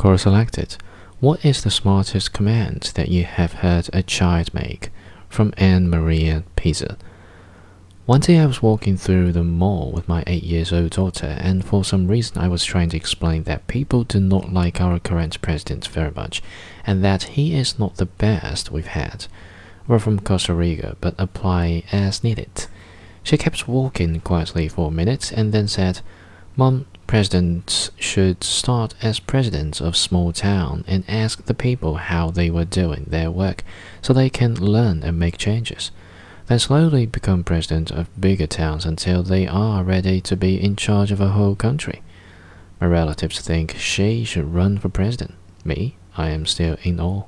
Call selected. What is the smartest command that you have heard a child make? From Anne Maria Pizza. One day I was walking through the mall with my eight years old daughter, and for some reason I was trying to explain that people do not like our current president very much, and that he is not the best we've had. We're from Costa Rica, but apply as needed. She kept walking quietly for a minute and then said, Mom, presidents should start as presidents of small town and ask the people how they were doing their work so they can learn and make changes. Then slowly become president of bigger towns until they are ready to be in charge of a whole country. My relatives think she should run for president. Me, I am still in awe.